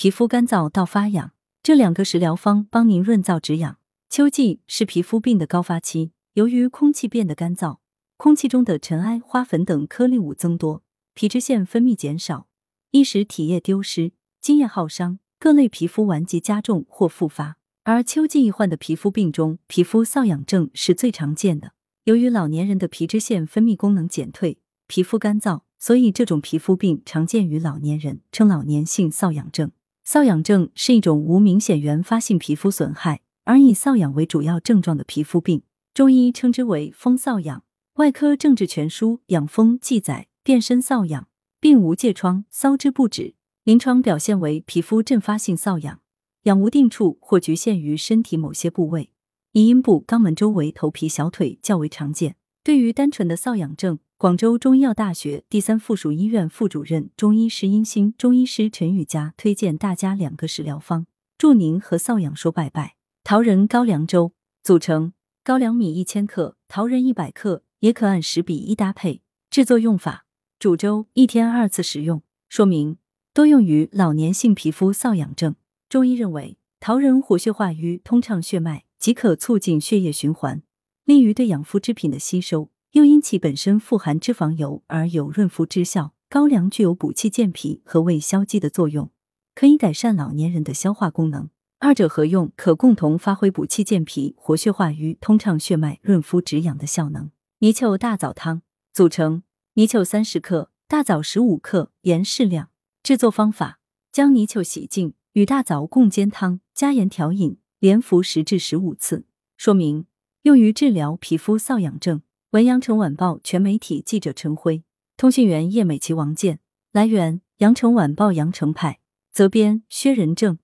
皮肤干燥到发痒，这两个食疗方帮您润燥止痒。秋季是皮肤病的高发期，由于空气变得干燥，空气中的尘埃、花粉等颗粒物增多，皮脂腺分泌减少，易使体液丢失、津液耗伤，各类皮肤顽疾加重或复发。而秋季易患的皮肤病中，皮肤瘙痒症是最常见的。由于老年人的皮脂腺分泌功能减退，皮肤干燥，所以这种皮肤病常见于老年人，称老年性瘙痒症。瘙痒症是一种无明显原发性皮肤损害，而以瘙痒为主要症状的皮肤病。中医称之为风瘙痒。外科政治全书养风记载，遍身瘙痒，并无疥疮，搔之不止。临床表现为皮肤阵发性瘙痒，痒无定处或局限于身体某些部位，以阴部、肛门周围、头皮、小腿较为常见。对于单纯的瘙痒症，广州中医药大学第三附属医院副主任中医师殷鑫、中医师陈雨佳推荐大家两个食疗方：祝您和瘙痒说拜拜。桃仁高粱粥组成：高粱米一千克，桃仁一百克，也可按十比一搭配。制作用法：煮粥，一天二次食用。说明：多用于老年性皮肤瘙痒症。中医认为，桃仁活血化瘀，通畅血脉，即可促进血液循环，利于对养肤之品的吸收。又因其本身富含脂肪油而有润肤之效，高粱具有补气健脾和胃消积的作用，可以改善老年人的消化功能。二者合用，可共同发挥补气健脾、活血化瘀、通畅血脉、润肤止痒的效能。泥鳅大枣汤组成：泥鳅三十克，大枣十五克，盐适量。制作方法：将泥鳅洗净，与大枣共煎汤，加盐调饮，连服十至十五次。说明：用于治疗皮肤瘙痒症。文阳城晚报全媒体记者陈辉，通讯员叶美琪、王健。来源：阳城晚报阳城派，责编：薛仁正。